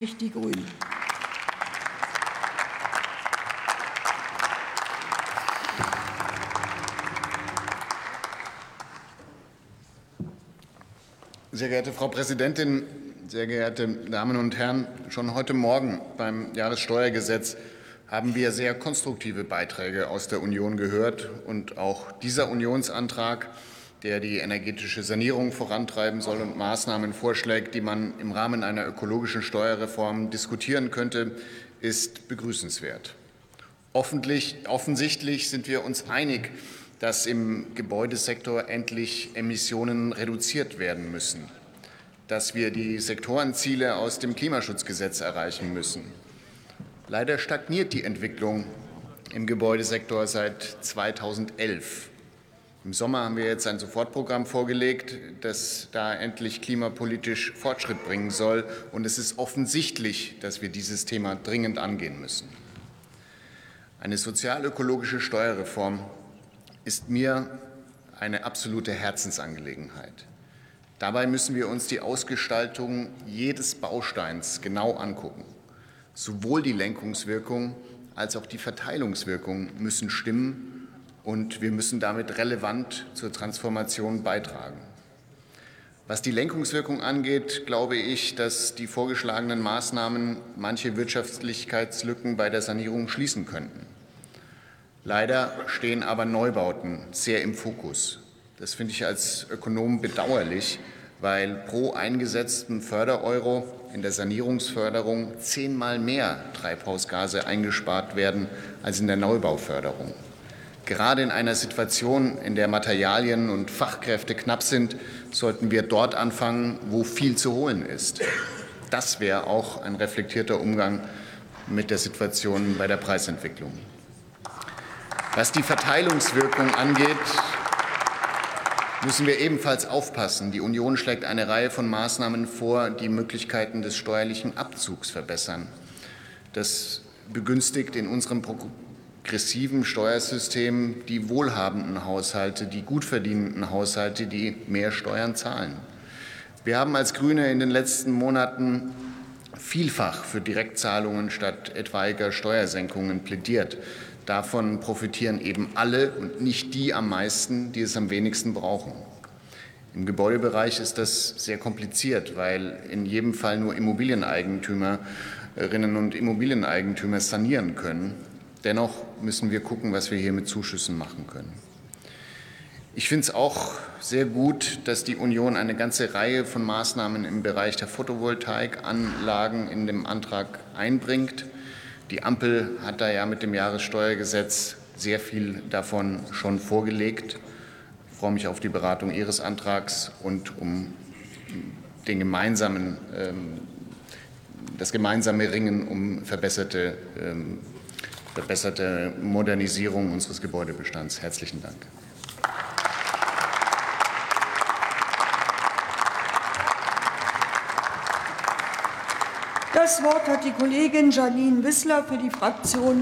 nicht die Grünen. Sehr geehrte Frau Präsidentin, sehr geehrte Damen und Herren! Schon heute Morgen beim Jahressteuergesetz haben wir sehr konstruktive Beiträge aus der Union gehört. Und auch dieser Unionsantrag, der die energetische Sanierung vorantreiben soll und Maßnahmen vorschlägt, die man im Rahmen einer ökologischen Steuerreform diskutieren könnte, ist begrüßenswert. Offensichtlich sind wir uns einig, dass im Gebäudesektor endlich Emissionen reduziert werden müssen, dass wir die Sektorenziele aus dem Klimaschutzgesetz erreichen müssen. Leider stagniert die Entwicklung im Gebäudesektor seit 2011. Im Sommer haben wir jetzt ein Sofortprogramm vorgelegt, das da endlich klimapolitisch Fortschritt bringen soll. Und es ist offensichtlich, dass wir dieses Thema dringend angehen müssen. Eine sozialökologische Steuerreform ist mir eine absolute Herzensangelegenheit. Dabei müssen wir uns die Ausgestaltung jedes Bausteins genau angucken. Sowohl die Lenkungswirkung als auch die Verteilungswirkung müssen stimmen, und wir müssen damit relevant zur Transformation beitragen. Was die Lenkungswirkung angeht, glaube ich, dass die vorgeschlagenen Maßnahmen manche Wirtschaftlichkeitslücken bei der Sanierung schließen könnten. Leider stehen aber Neubauten sehr im Fokus. Das finde ich als Ökonom bedauerlich, weil pro eingesetzten Fördereuro in der Sanierungsförderung zehnmal mehr Treibhausgase eingespart werden als in der Neubauförderung. Gerade in einer Situation, in der Materialien und Fachkräfte knapp sind, sollten wir dort anfangen, wo viel zu holen ist. Das wäre auch ein reflektierter Umgang mit der Situation bei der Preisentwicklung. Was die Verteilungswirkung angeht, müssen wir ebenfalls aufpassen. Die Union schlägt eine Reihe von Maßnahmen vor, die Möglichkeiten des steuerlichen Abzugs verbessern. Das begünstigt in unserem progressiven Steuersystem die wohlhabenden Haushalte, die gut verdienenden Haushalte, die mehr Steuern zahlen. Wir haben als Grüne in den letzten Monaten vielfach für Direktzahlungen statt etwaiger Steuersenkungen plädiert. Davon profitieren eben alle und nicht die am meisten, die es am wenigsten brauchen. Im Gebäudebereich ist das sehr kompliziert, weil in jedem Fall nur Immobilieneigentümerinnen und Immobilieneigentümer sanieren können. Dennoch müssen wir gucken, was wir hier mit Zuschüssen machen können. Ich finde es auch sehr gut, dass die Union eine ganze Reihe von Maßnahmen im Bereich der Photovoltaikanlagen in dem Antrag einbringt. Die Ampel hat da ja mit dem Jahressteuergesetz sehr viel davon schon vorgelegt. Ich freue mich auf die Beratung Ihres Antrags und um den gemeinsamen, ähm, das gemeinsame Ringen um verbesserte, ähm, verbesserte Modernisierung unseres Gebäudebestands. Herzlichen Dank. Das Wort hat die Kollegin Janine Wissler für die Fraktion